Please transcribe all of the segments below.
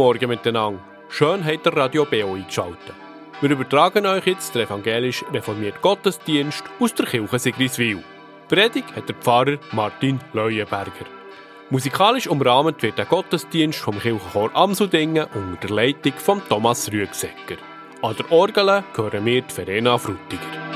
Morgen miteinander. Schön habt ihr Radio BO eingeschaltet. Wir übertragen euch jetzt den evangelisch reformierten Gottesdienst aus der Kirche Sigriswil. Predigt hat der Pfarrer Martin Leuenberger. Musikalisch umrahmt wird der Gottesdienst vom Kirchenchor Amsudingen unter der Leitung von Thomas Rüegsecker. An der Orgel hören wir die Verena Frutiger.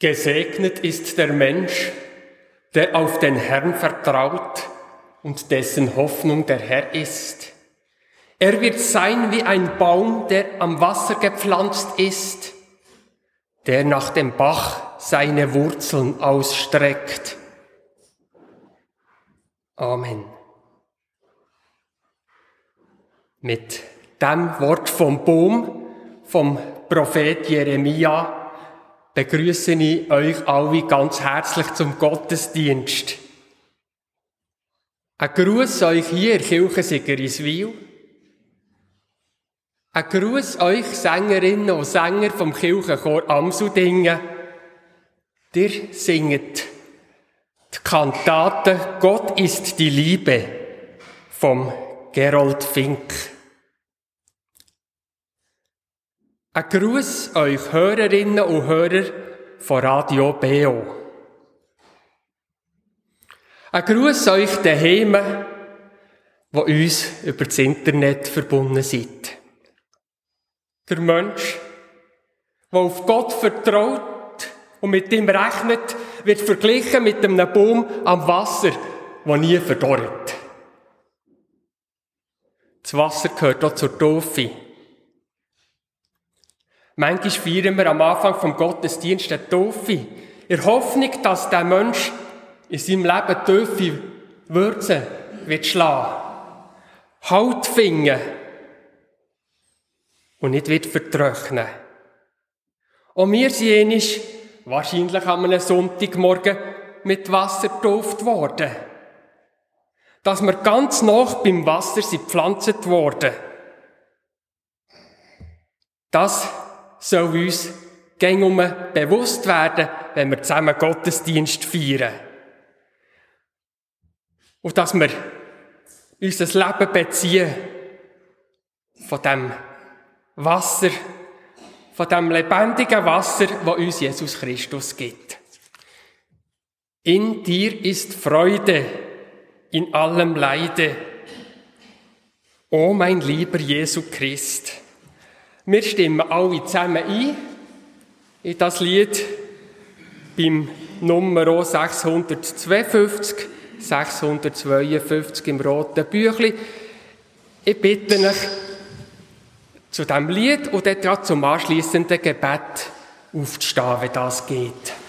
Gesegnet ist der Mensch, der auf den Herrn vertraut und dessen Hoffnung der Herr ist. Er wird sein wie ein Baum, der am Wasser gepflanzt ist, der nach dem Bach seine Wurzeln ausstreckt. Amen. Mit dem Wort vom Baum, vom Prophet Jeremia, begrüße ich euch alle ganz herzlich zum Gottesdienst. Ein Gruß euch hier Kirche Sigriswil. Ein Gruß euch Sängerinnen und Sänger vom Kirchenchor Amsudingen. Ihr singet die Kantate Gott ist die Liebe vom Gerold Fink. Ein Gruß euch Hörerinnen und Hörer von Radio BO. Ein Gruß euch daheim, wo uns über das Internet verbunden seid. Der Mensch, der auf Gott vertraut und mit ihm rechnet, wird verglichen mit einem Baum am Wasser, der nie verdorrt. Das Wasser gehört auch zur Taufe. Manchmal feiern wir am Anfang vom Gottesdienst eine Taufe, in der Hoffnung, dass der Mensch in seinem Leben tiefe Würze wird schlagen, Halt finden und nicht wird vertrocknen. Und wir sind einig, wahrscheinlich an einem Sonntagmorgen mit Wasser getauft worden. Dass wir ganz nach beim Wasser sind gepflanzt worden. Das soll uns gängum bewusst werden, wenn wir zusammen Gottesdienst feiern. Und dass wir unser Leben beziehen von dem Wasser, von dem lebendigen Wasser, wo uns Jesus Christus gibt. In dir ist Freude in allem Leide. O mein lieber Jesu Christ. Wir stimmen alle zusammen ein in das Lied beim Nummer 652, 652 im roten Büchli. Ich bitte euch zu dem Lied und dann zum anschließenden Gebet aufzustehen, wenn das geht.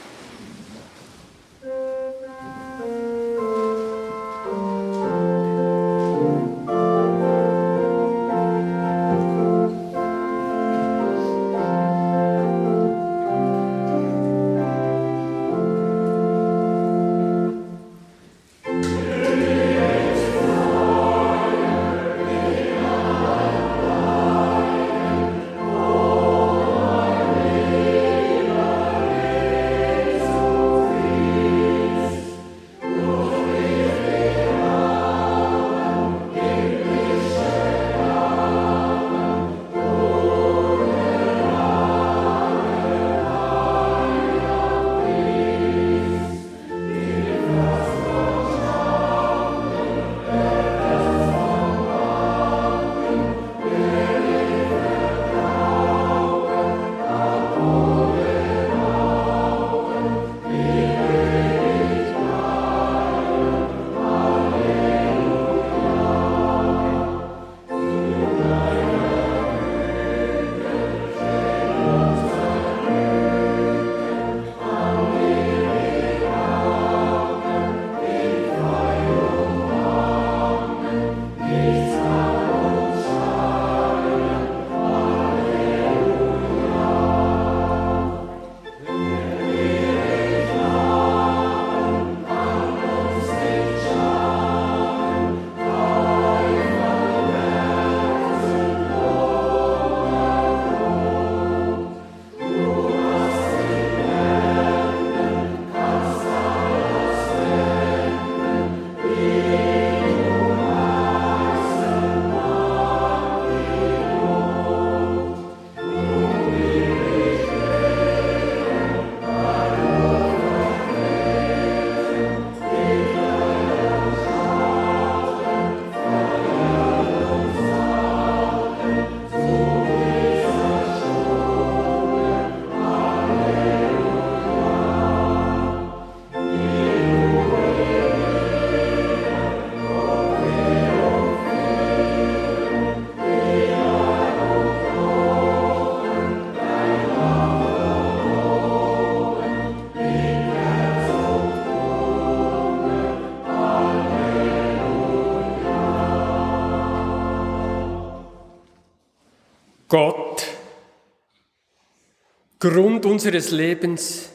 Unseres Lebens,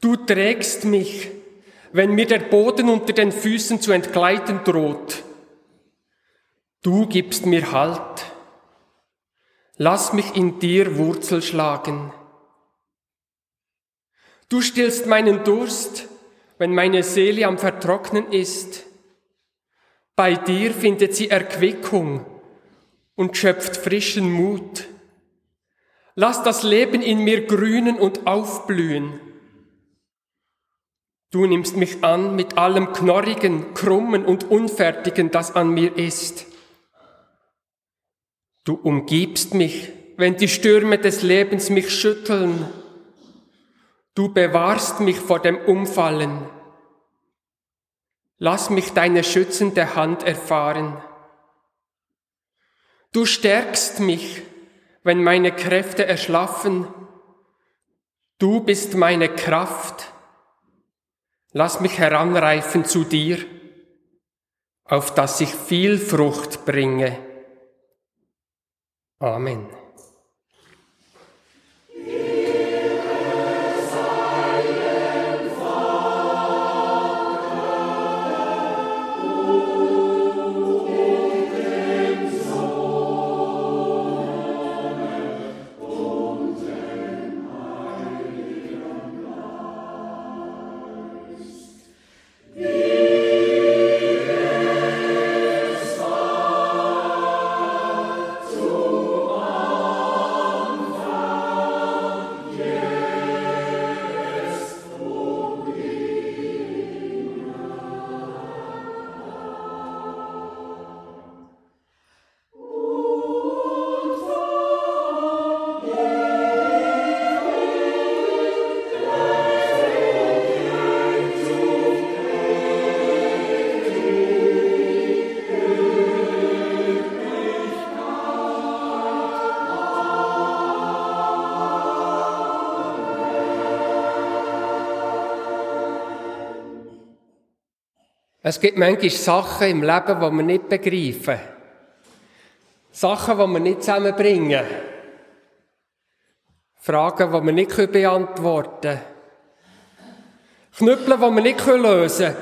du trägst mich, wenn mir der Boden unter den Füßen zu entgleiten droht. Du gibst mir Halt. Lass mich in dir Wurzel schlagen. Du stillst meinen Durst, wenn meine Seele am Vertrocknen ist. Bei dir findet sie Erquickung und schöpft frischen Mut. Lass das Leben in mir grünen und aufblühen. Du nimmst mich an mit allem Knorrigen, Krummen und Unfertigen, das an mir ist. Du umgibst mich, wenn die Stürme des Lebens mich schütteln. Du bewahrst mich vor dem Umfallen. Lass mich deine schützende Hand erfahren. Du stärkst mich, wenn meine Kräfte erschlaffen. Du bist meine Kraft. Lass mich heranreifen zu dir, auf dass ich viel Frucht bringe. Amen. Es gibt manchmal Sachen im Leben, die wir nicht begreifen. Sachen, die wir nicht zusammenbringen. Fragen, die wir nicht beantworten können. Knüppel, die wir nicht lösen können.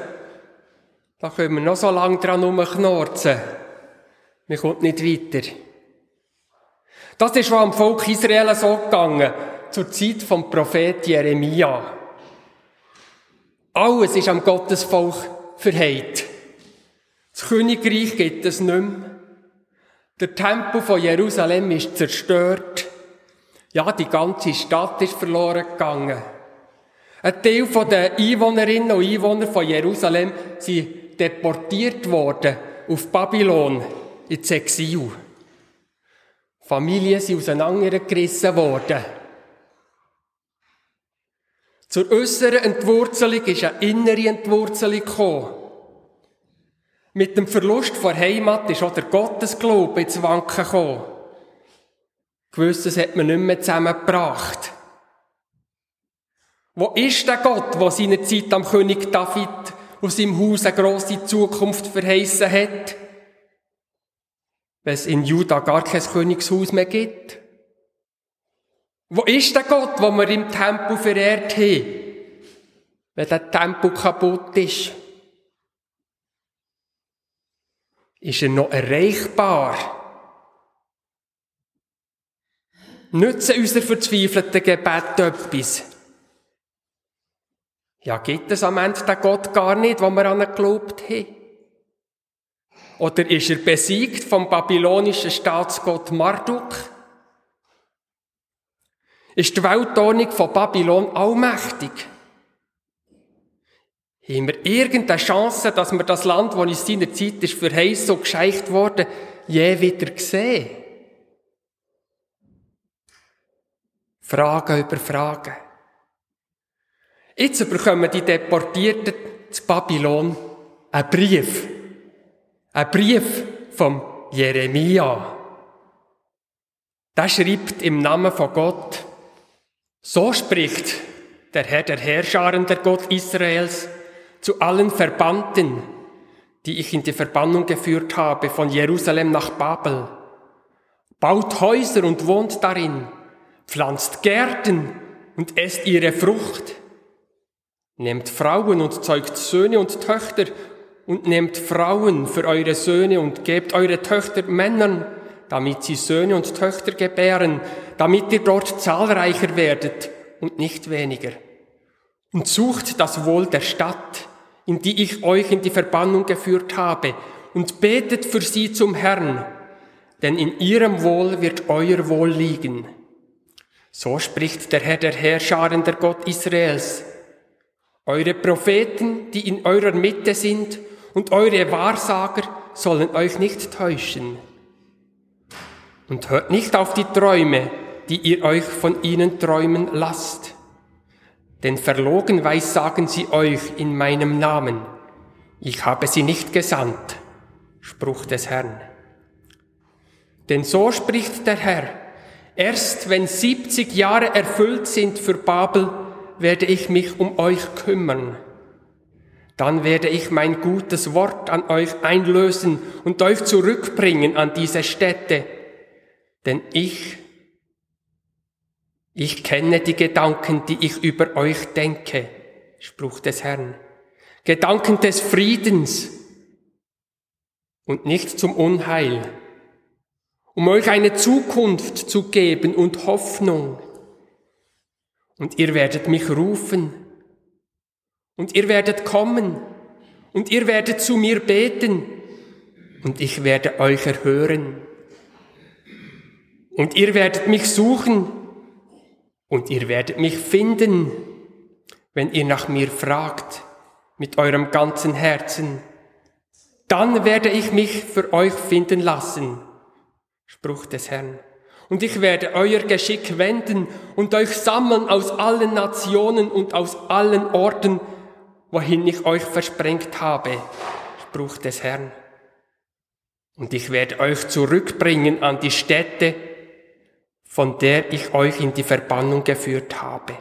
Da können wir noch so lange dran rumknorzen. Wir kommt nicht weiter. Das ist was am Volk Israel so gegangen, zur Zeit vom Prophet Jeremia. Alles ist am Gottesvolk verheilt. Das Königreich gibt es nicht mehr. Der Tempel von Jerusalem ist zerstört. Ja, die ganze Stadt ist verloren gegangen. Ein Teil der Einwohnerinnen und Einwohner von Jerusalem sind deportiert worden auf Babylon ins Exil. Familien sind auseinandergerissen worden. Zur äußeren Entwurzelung ist eine innere Entwurzelung gekommen. Mit dem Verlust von Heimat ist auch der Gottesglaube ins Wanken gekommen. Gewisses hat man nicht mehr zusammengebracht. Wo ist der Gott, der seine Zeit am König David aus seinem Haus eine grosse Zukunft verheißen hat? Wenn es in Juda gar kein Königshaus mehr gibt? Wo ist der Gott, wo wir im Tempel verehrt haben, wenn der Tempel kaputt ist? Ist er noch erreichbar? Nützen unser verzweifelten Gebet etwas? Ja, gibt es am Ende den Gott gar nicht, wo wir an ihn geglaubt haben? Oder ist er besiegt vom babylonischen Staatsgott Marduk? Ist die Weltordnung von Babylon allmächtig? Haben wir irgendeine Chance, dass wir das Land, das in seiner Zeit ist verheißen und gescheicht wurde, je wieder sehen? Fragen über Fragen. Jetzt bekommen die Deportierten zu Babylon einen Brief. Ein Brief vom Jeremia. Der schreibt im Namen von Gott, so spricht der Herr der Herrscharen, der Gott Israels, zu allen Verbannten, die ich in die Verbannung geführt habe von Jerusalem nach Babel. baut Häuser und wohnt darin, pflanzt Gärten und esst ihre Frucht. Nehmt Frauen und zeugt Söhne und Töchter und nehmt Frauen für eure Söhne und gebt eure Töchter Männern, damit sie Söhne und Töchter gebären, damit ihr dort zahlreicher werdet und nicht weniger. Und sucht das Wohl der Stadt, in die ich euch in die Verbannung geführt habe, und betet für sie zum Herrn, denn in ihrem Wohl wird euer Wohl liegen. So spricht der Herr der Herrscharen, der Gott Israels. Eure Propheten, die in eurer Mitte sind, und eure Wahrsager sollen euch nicht täuschen. Und hört nicht auf die Träume, die ihr euch von ihnen träumen lasst. Denn verlogen sagen sie euch in meinem Namen. Ich habe sie nicht gesandt. Spruch des Herrn. Denn so spricht der Herr, erst wenn 70 Jahre erfüllt sind für Babel, werde ich mich um euch kümmern. Dann werde ich mein gutes Wort an euch einlösen und euch zurückbringen an diese Stätte. Denn ich, ich kenne die Gedanken, die ich über euch denke, Spruch des Herrn. Gedanken des Friedens und nicht zum Unheil um euch eine Zukunft zu geben und Hoffnung. Und ihr werdet mich rufen. Und ihr werdet kommen. Und ihr werdet zu mir beten. Und ich werde euch erhören. Und ihr werdet mich suchen. Und ihr werdet mich finden, wenn ihr nach mir fragt mit eurem ganzen Herzen. Dann werde ich mich für euch finden lassen Spruch des Herrn. Und ich werde euer Geschick wenden und euch sammeln aus allen Nationen und aus allen Orten, wohin ich euch versprengt habe. Spruch des Herrn. Und ich werde euch zurückbringen an die Stätte, von der ich euch in die Verbannung geführt habe.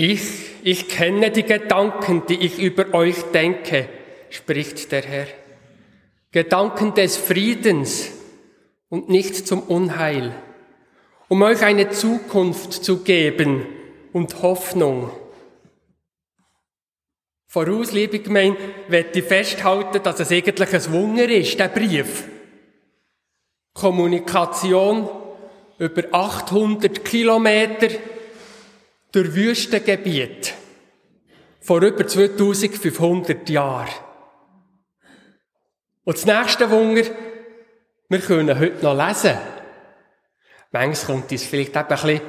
Ich, ich kenne die Gedanken, die ich über euch denke, spricht der Herr. Gedanken des Friedens und nicht zum Unheil, um euch eine Zukunft zu geben und Hoffnung. Voraus, liebe Gemeinde, möchte ich festhalten, dass es eigentlich ein Wunder ist, der Brief. Kommunikation über 800 Kilometer durch Wüstengebiet vor über 2500 Jahren. Und das nächste Wunder, wir können heute noch lesen. Manchmal kommt uns vielleicht eben ein bisschen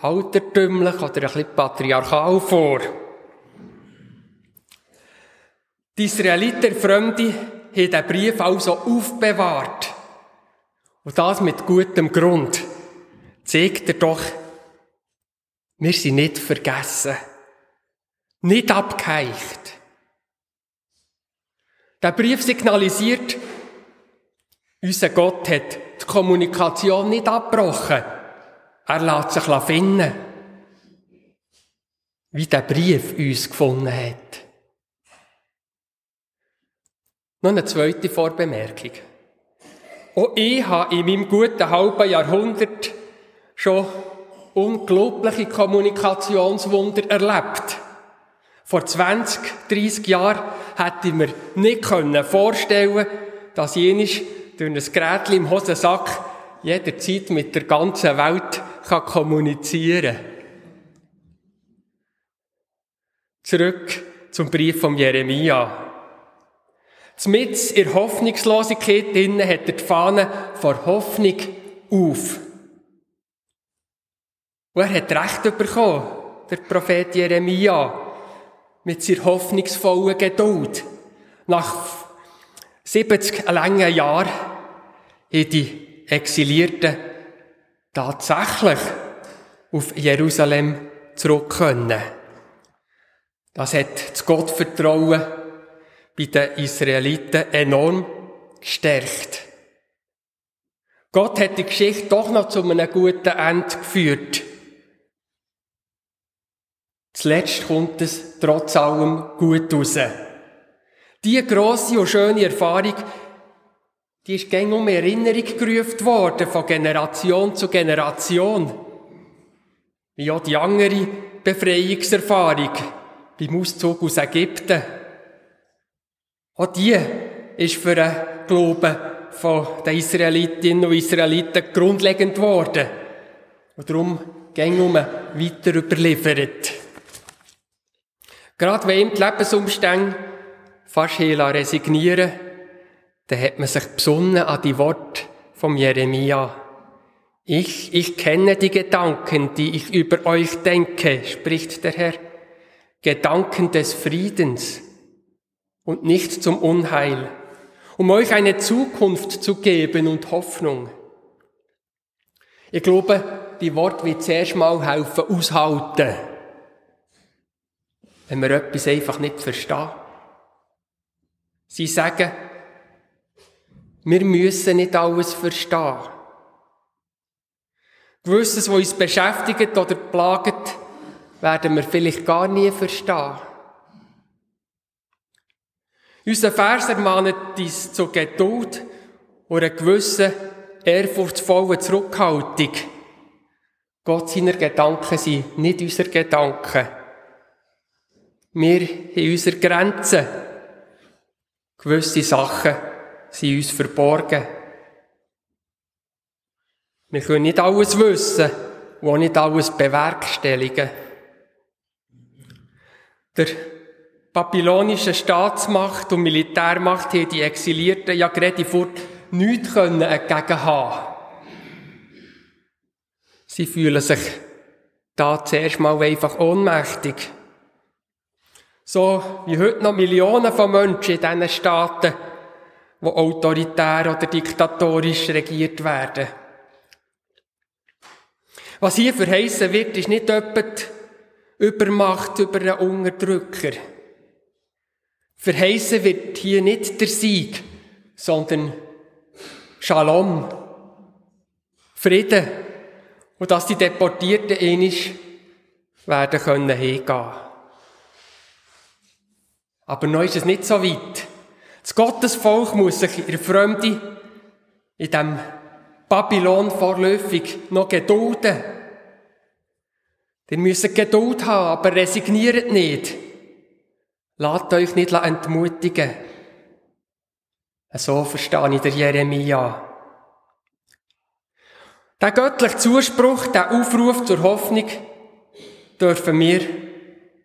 altertümlich oder ein bisschen patriarchal vor. Die Israeliter Fremde haben den Brief also aufbewahrt. Und das mit gutem Grund. Zeigt er doch, wir sind nicht vergessen. Nicht abgeheicht. Der Brief signalisiert, unser Gott hat die Kommunikation nicht abgebrochen. Er lässt sich finden. Wie der Brief uns gefunden hat. Noch eine zweite Vorbemerkung. Auch ich habe in meinem guten halben Jahrhundert schon unglaubliche Kommunikationswunder erlebt. Vor 20, 30 Jahren hätte ich mir nicht vorstellen können, dass jenes durch ein Gerät im Hosensack jederzeit mit der ganzen Welt kann kommunizieren Zurück zum Brief von Jeremia. Zmitz in Hoffnungslosigkeit drinnen hat er die Fahne vor Hoffnung auf. Und er hat Recht bekommen, der Prophet Jeremia, mit seiner hoffnungsvollen Geduld. Nach 70 langen Jahren haben die Exilierten tatsächlich auf Jerusalem zurück können. Das hat das Gottvertrauen bei den Israeliten enorm gestärkt. Gott hat die Geschichte doch noch zu einem guten Ende geführt. Zuletzt kommt es trotz allem gut raus. Die grosse und schöne Erfahrung, die ist gäng um Erinnerung gerufen worden, von Generation zu Generation. Wie auch die andere Befreiungserfahrung beim Auszug aus Ägypten. Auch die ist für den Glauben von den Israelitinnen und Israeliten grundlegend worden. Und darum gäng um weiter überliefert. Gerade wenn ihm die Lebensumstände fast resignieren dann hat man sich besonnen an die Worte vom Jeremia. Ich, ich kenne die Gedanken, die ich über euch denke, spricht der Herr. Gedanken des Friedens und nicht zum Unheil, um euch eine Zukunft zu geben und Hoffnung. Ich glaube, die Worte wird zuerst mal helfen aushalten, wenn wir etwas einfach nicht verstehen. Sie sagen, wir müssen nicht alles verstehen. Gewisses, was uns beschäftigt oder plagt, werden wir vielleicht gar nie verstehen. Unser Vers ermahnt uns zur Geduld und einer gewissen ehrfurchtsvollen Zurückhaltung. Gott seiner Gedanken sind nicht unsere Gedanken. Wir haben unsere Grenzen. Gewisse Sachen sind uns verborgen. Wir können nicht alles wissen und auch nicht alles bewerkstelligen. Der babylonischen Staatsmacht und Militärmacht haben die Exilierten ja gerade vor nichts können entgegen haben. Sie fühlen sich da zuerst mal einfach ohnmächtig. So wie heute noch Millionen von Menschen in diesen Staaten, die autoritär oder diktatorisch regiert werden. Was hier verheißen wird, ist nicht etwa Übermacht über einen Unterdrücker. Verheißen wird hier nicht der Sieg, sondern Shalom, Frieden und dass die Deportierten ähnlich werden können hingehen. Aber noch ist es nicht so weit. Das Gottesvolk muss sich in der Fremde, in dem Babylon vorläufig noch gedulden. Ihr müsst Geduld haben, aber resigniert nicht. Lasst euch nicht entmutigen. So verstehe ich der Jeremia. Der göttliche Zuspruch, der Aufruf zur Hoffnung, dürfen wir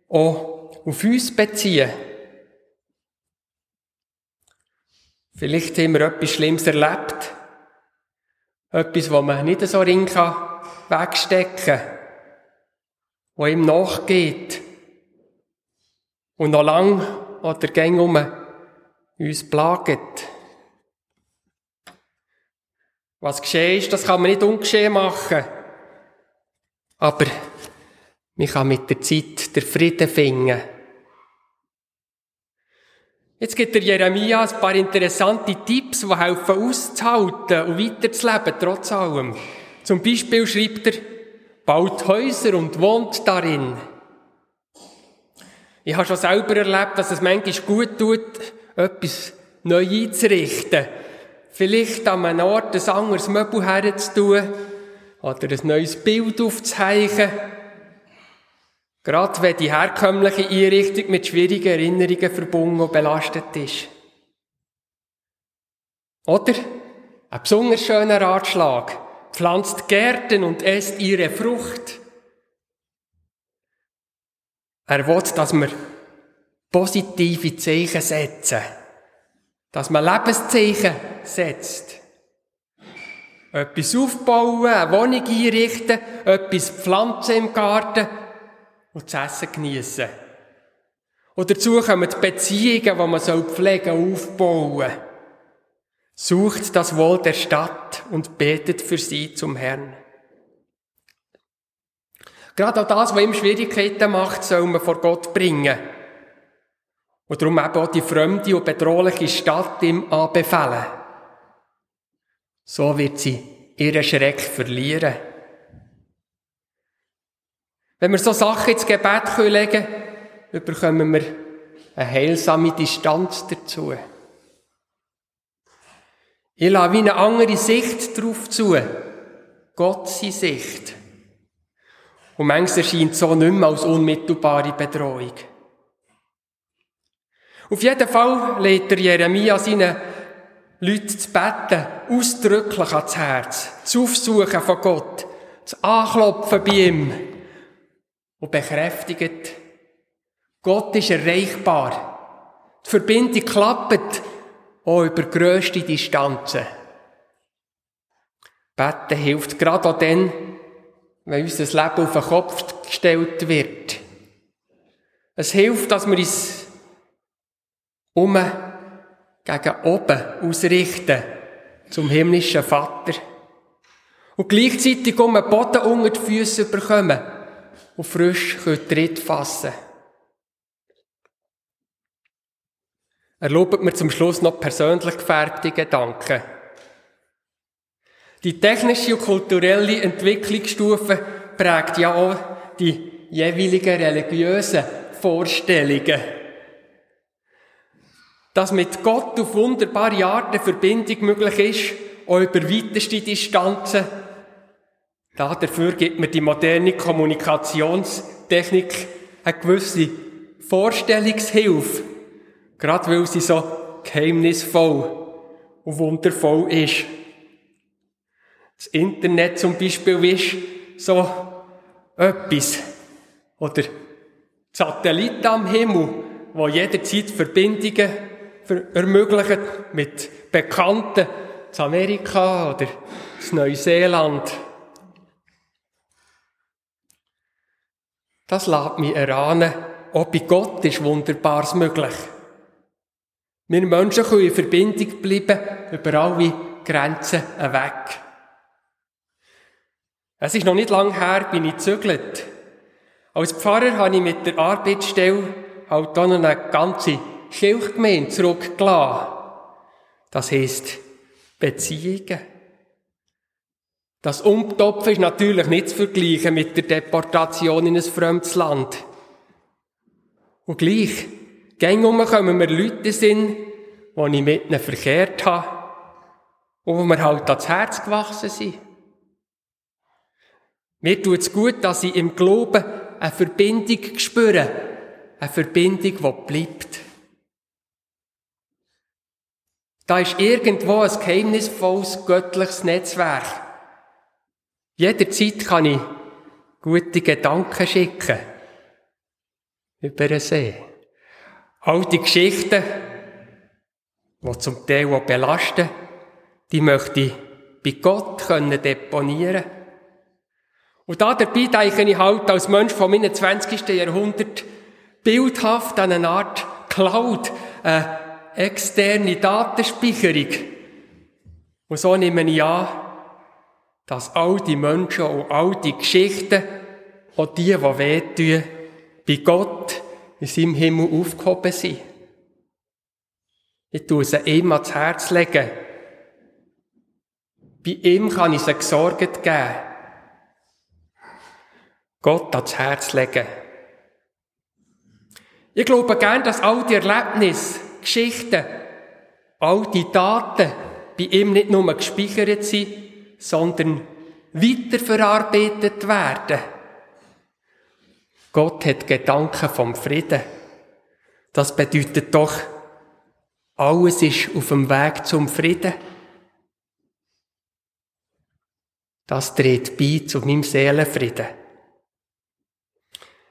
auch auf uns beziehen. Vielleicht haben wir etwas Schlimmes erlebt. Etwas, was man nicht so ring wegstecken kann. Was ihm nachgeht. Und noch lang oder gäng um uns plagt. Was geschehen ist, das kann man nicht ungeschehen machen. Aber man kann mit der Zeit den Frieden finden. Jetzt gibt der Jeremia ein paar interessante Tipps, die helfen auszuhalten und weiterzuleben, trotz allem. Zum Beispiel schreibt er, baut Häuser und wohnt darin. Ich habe schon selber erlebt, dass es manchmal gut tut, etwas neu einzurichten. Vielleicht an einem Ort ein anderes Möbel herzutun oder ein neues Bild aufzuheichen. Gerade wenn die herkömmliche Einrichtung mit schwierigen Erinnerungen verbunden und belastet ist. Oder ein besonders schöner Ratschlag. Pflanzt Gärten und esst ihre Frucht. Er will, dass wir positive Zeichen setzen dass man Lebenszeichen setzt. Etwas aufbauen, eine Wohnung einrichten, etwas pflanzen im Garten und das Essen geniessen. Und dazu kommen die Beziehungen, die man soll pflegen, aufbauen. Sucht das Wohl der Stadt und betet für sie zum Herrn. Gerade auch das, was ihm Schwierigkeiten macht, soll man vor Gott bringen. Und darum eben auch die fremde und bedrohliche Stadt ihm anbefehlen. So wird sie ihren Schreck verlieren. Wenn wir so Sachen ins Gebet legen können, bekommen wir eine heilsame Distanz dazu. Ich lasse wie eine andere Sicht darauf zu. Gott seine Sicht. Und manchmal erscheint so nicht mehr als unmittelbare Bedrohung. Auf jeden Fall lädt der Jeremia seinen Leuten zu beten ausdrücklich ans Herz, das Aufsuchen von Gott, das Anklopfen bei ihm und bekräftigt, Gott ist erreichbar. Die Verbindung klappt auch über grösste Distanzen. Beten hilft gerade auch dann, wenn unser Leben auf den Kopf gestellt wird. Es hilft, dass wir uns um gegen oben ausrichten zum himmlischen Vater. Und gleichzeitig um den Boden unter die Füße bekommen und frisch Tritt fassen Erlaubt mir zum Schluss noch persönlich gefärbte Gedanken. Die technische und kulturelle Entwicklungsstufe prägt ja auch die jeweiligen religiösen Vorstellungen dass mit Gott auf wunderbare Art eine Verbindung möglich ist, auch über weiteste Distanzen. Dafür gibt mir die moderne Kommunikationstechnik eine gewisse Vorstellungshilfe, gerade weil sie so geheimnisvoll und wundervoll ist. Das Internet zum Beispiel ist so etwas. Oder Satelliten am Himmel, wo jederzeit Verbindungen ermöglichen mit Bekannten zu Amerika oder zu Neuseeland. Das lässt mich erahnen, auch bei Gott ist Wunderbares möglich. Wir Menschen können in Verbindung bleiben über alle Grenzen hinweg. Es ist noch nicht lange her, bin ich gezögert. Als Pfarrer habe ich mit der Arbeitsstelle halt auch eine ganze Kirchgemeinde zurückgelassen. Das heisst Beziehungen. Das Umtopfen ist natürlich nicht zu vergleichen mit der Deportation in ein fremdes Land. Und gleich, gäng um kommen mir Leute sind, die ich mit ihnen verkehrt habe und wo mir halt ans Herz gewachsen sind. Mir tut es gut, dass ich im Glauben eine Verbindung spüre. Eine Verbindung, die bleibt. Da ist irgendwo ein geheimnisvolles göttliches Netzwerk. Jederzeit kann ich gute Gedanken schicken. Über den See. All die Geschichten, die zum Teil auch belasten, die möchte ich bei Gott können deponieren Und da dabei denke ich halt als Mensch vom 21. Jahrhundert bildhaft an eine Art Cloud, eine externe Datenspeicherung. Und so nehme ich an, dass all die Menschen und all die Geschichten, auch die, die wehtun, bei Gott in seinem Himmel aufgehoben sind. Ich tue sie ihm ans Herz legen. Bei ihm kann ich sie gesorgt geben. Gott ans Herz legen. Ich glaube gern, dass all die Erlebnisse, Geschichten, all die Daten bei ihm nicht nur gespeichert sind, sondern weiterverarbeitet werden. Gott hat Gedanken vom Frieden. Das bedeutet doch, alles ist auf dem Weg zum Frieden. Das trägt bei zu meinem Seelenfrieden.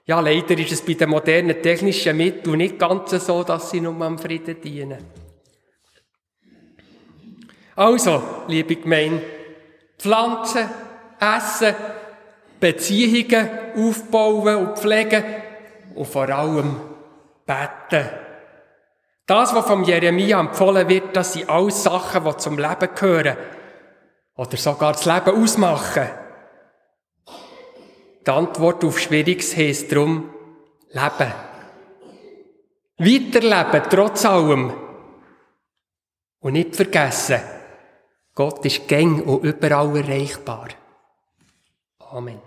Ja, leider ist es bei den modernen technischen Mitteln nicht ganz so, dass sie nur am Frieden dienen. Also, liebe Gemeinde, Pflanzen, Essen, Beziehungen aufbauen und pflegen und vor allem beten. Das, was vom Jeremia empfohlen wird, das sind alles Sachen, die zum Leben gehören oder sogar das Leben ausmachen. Die Antwort auf Schwieriges heisst darum, Leben. Weiterleben, trotz allem. Und nicht vergessen, Gott ist gäng und überall erreichbar. Amen.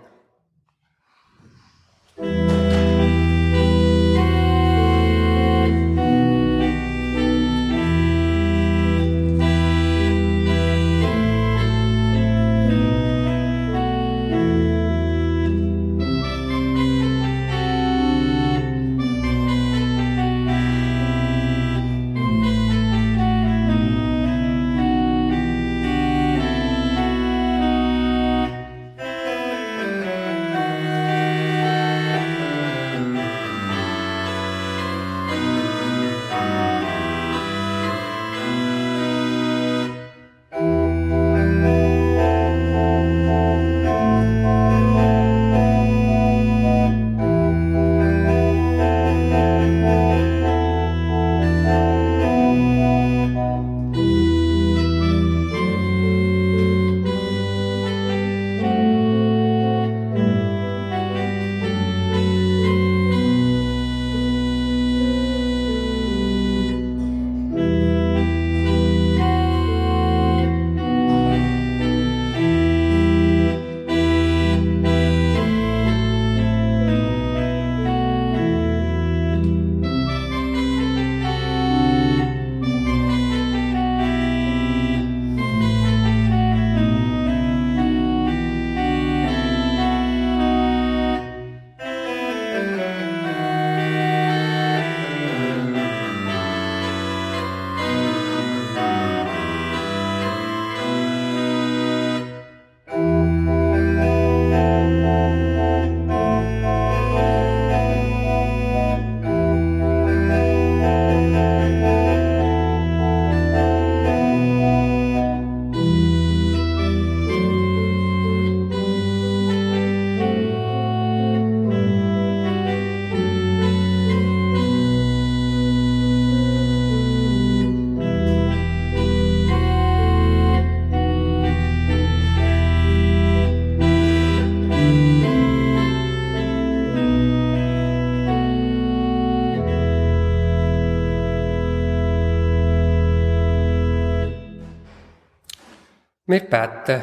Wir beten.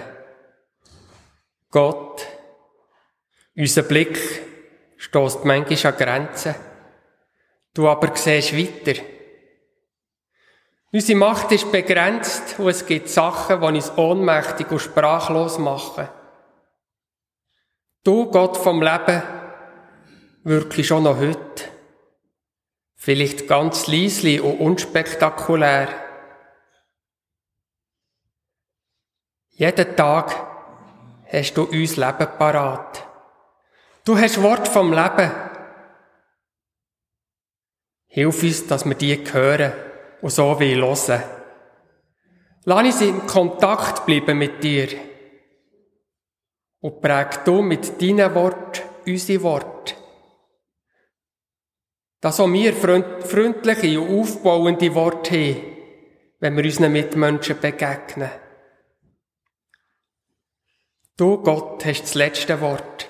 Gott, unser Blick stößt manchmal an Grenzen. Du aber siehst weiter. Unsere Macht ist begrenzt und es gibt Sachen, die uns ohnmächtig und sprachlos machen. Du, Gott vom Leben, wirklich schon noch heute. Vielleicht ganz leislich und unspektakulär. Jeden Tag hast du uns Leben parat. Du hast Wort vom Leben. Hilf uns, dass wir die hören und so wie hören. Lass uns in Kontakt bleiben mit dir. Und präg du mit deinen Wort unsere Wort. Dass auch wir freundliche und aufbauende Worte haben, wenn wir unseren Mitmenschen begegnen. Du, Gott, hast das letzte Wort.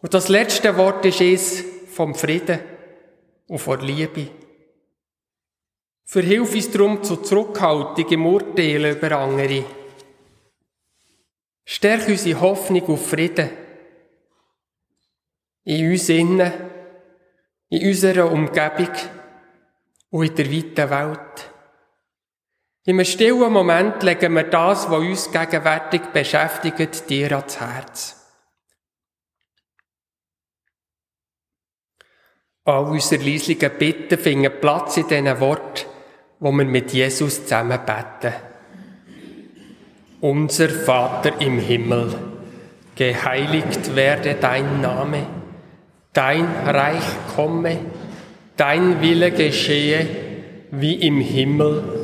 Und das letzte Wort ist es vom Frieden und von Liebe. Verhilf uns darum zu Zurückhaltung im Urteilen über andere. Stärk unsere Hoffnung auf Frieden. In uns innen, in unserer Umgebung und in der weiten Welt. Einem stillen Moment legen wir das, was uns gegenwärtig beschäftigt, dir ans Herz. All unsere leislichen Bitten finden Platz in diesen Worten, wo wir mit Jesus zusammen beten. Unser Vater im Himmel, geheiligt werde dein Name, dein Reich komme, dein Wille geschehe, wie im Himmel,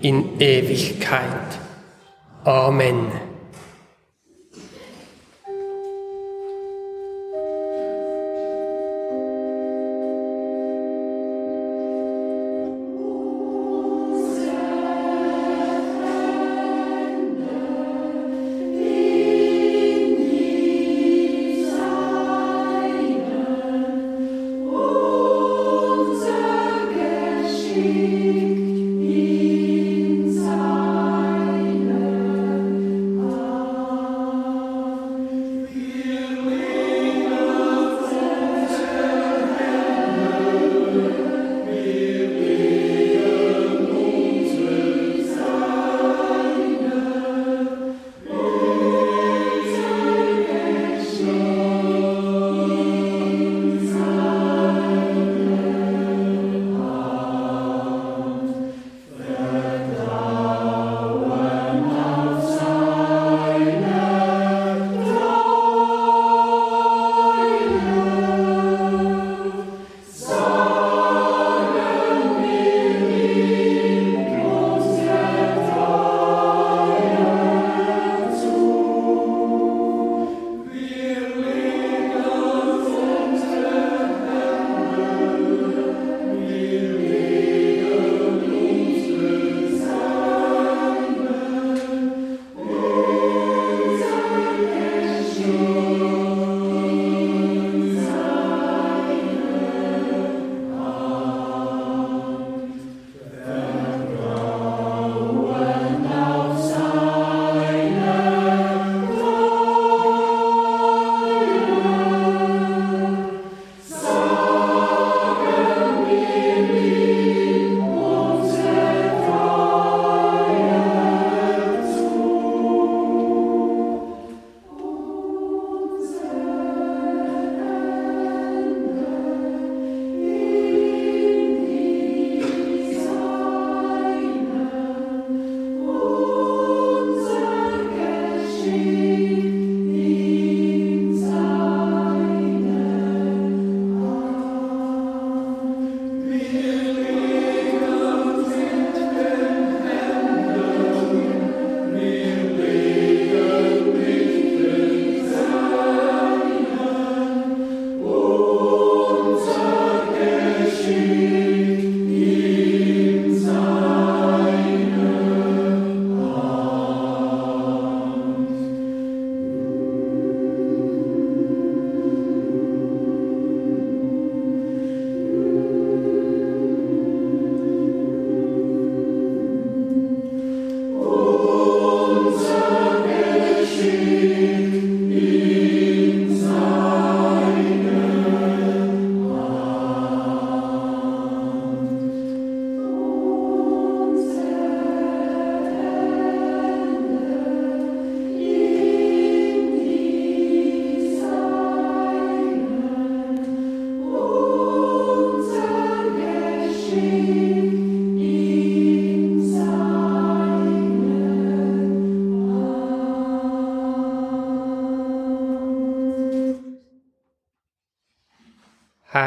in Ewigkeit. Amen.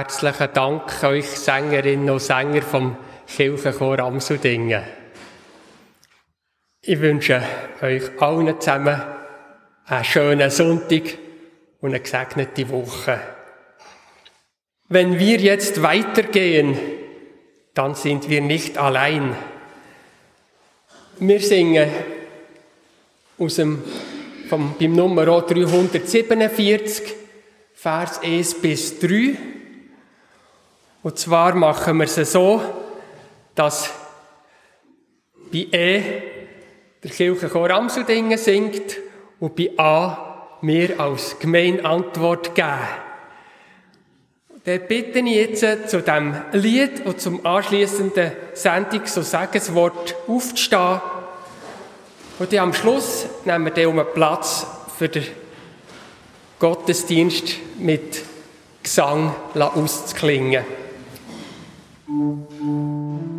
Herzlichen Dank euch Sängerinnen und Sänger vom Kirchenchor Amsudingen. Ich wünsche euch allen zusammen einen schönen Sonntag und eine gesegnete Woche. Wenn wir jetzt weitergehen, dann sind wir nicht allein. Wir singen aus dem, vom, beim Nummer 347, Vers 1 bis 3. Und zwar machen wir es so, dass bei E der Kirchenchor Amseldingen singt und bei A mir als Gemeinantwort geben. Dann bitte ich jetzt zu dem Lied und zum anschließenden Sendungs- und Segenswort aufzustehen. Und am Schluss nehmen wir dann um Platz für den Gottesdienst mit Gesang auszuklingen. Mm-hmm.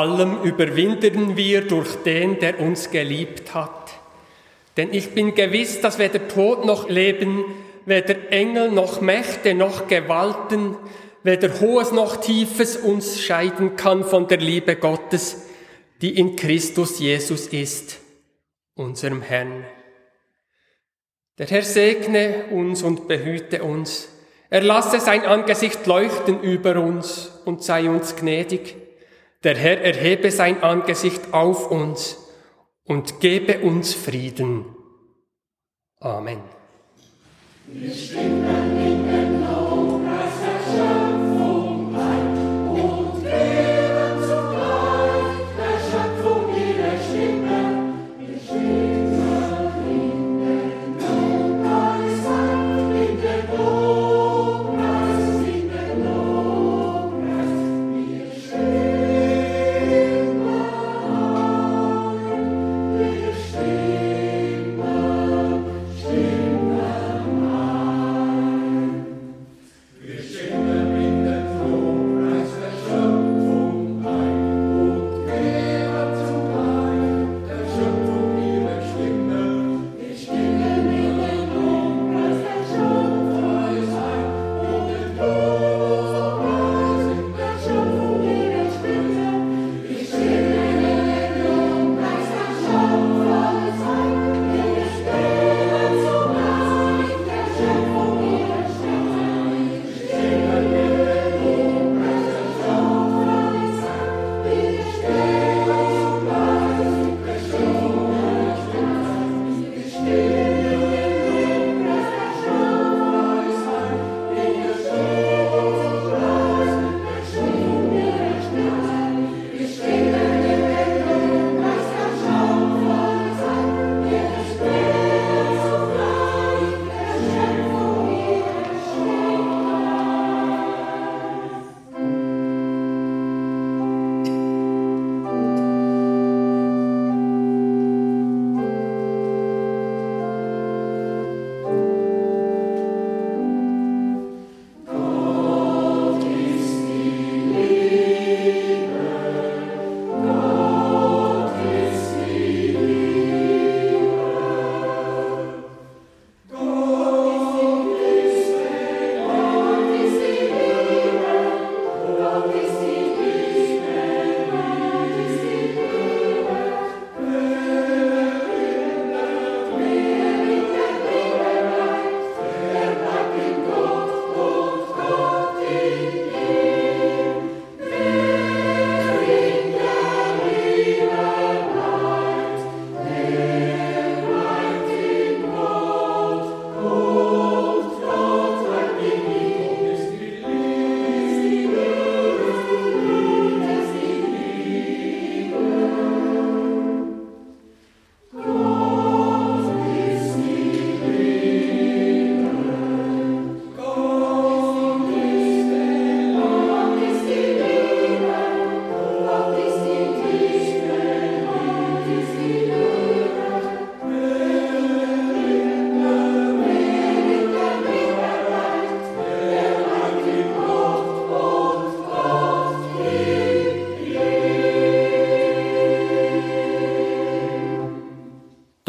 Allem überwinden wir durch den, der uns geliebt hat. Denn ich bin gewiss, dass weder Tod noch Leben, weder Engel noch Mächte noch Gewalten, weder Hohes noch Tiefes uns scheiden kann von der Liebe Gottes, die in Christus Jesus ist, unserem Herrn. Der Herr segne uns und behüte uns. Er lasse sein Angesicht leuchten über uns und sei uns gnädig. Der Herr erhebe sein Angesicht auf uns und gebe uns Frieden. Amen. Wir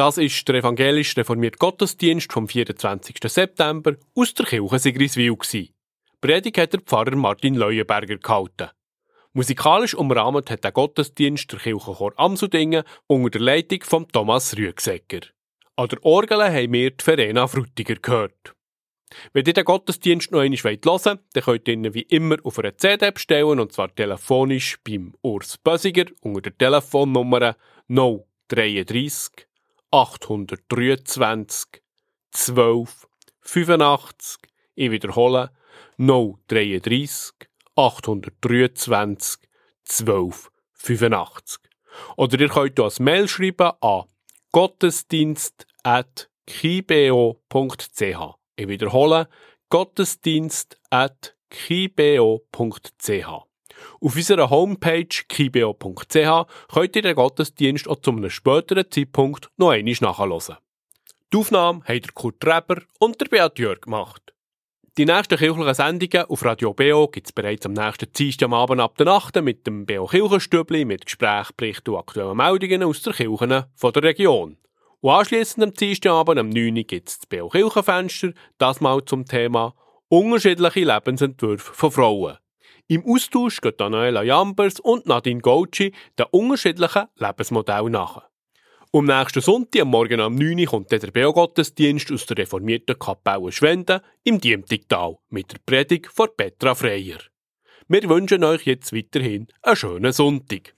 Das ist der evangelisch reformierte Gottesdienst vom 24. September aus der Kirche Sigriswil. Predigt hat der Pfarrer Martin Leuenberger gehalten. Musikalisch umrahmt hat der Gottesdienst der Kirchenchor Amsudingen unter der Leitung von Thomas Rüegsecker. An der Orgel haben wir die Verena Frutiger gehört. Wenn ihr den Gottesdienst noch einmal hören wollt, dann könnt ihr ihn wie immer auf einer CD bestellen und zwar telefonisch beim Urs Bösiger unter der Telefonnummer 033 823 12 85. Ich wiederhole 033 823 12 85. Oder ihr könnt ein Mail schreiben an gottesdienst.kibeo.ch. Ich wiederhole gottesdienst.kibeo.ch. Auf unserer Homepage kibeo.ch könnt ihr den Gottesdienst auch zu einem späteren Zeitpunkt noch einmal nachhören. Die Aufnahme haben der Kurt Reber und der Beat Jörg gemacht. Die nächsten kirchlichen Sendungen auf Radio BO gibt es bereits am nächsten Dienstag am Abend ab der Nacht mit dem BO Kirchenstübli mit Gesprächen, Berichten und aktuellen Meldungen aus der Kirchen der Region. Und anschliessend am Dienstagabend am 9. Uhr gibt es das BO Kirchenfenster, das mal zum Thema unterschiedliche Lebensentwürfe von Frauen. Im Austausch geht Daniela Jambers und Nadine Gauci den unterschiedlichen Lebensmodellen nach. Um nächsten Sonntag am Morgen um 9 Uhr kommt der Beogottesdienst aus der reformierten Kapelle Schwende im Diemtigtal mit der Predigt von Petra Freier. Wir wünschen euch jetzt weiterhin einen schönen Sonntag.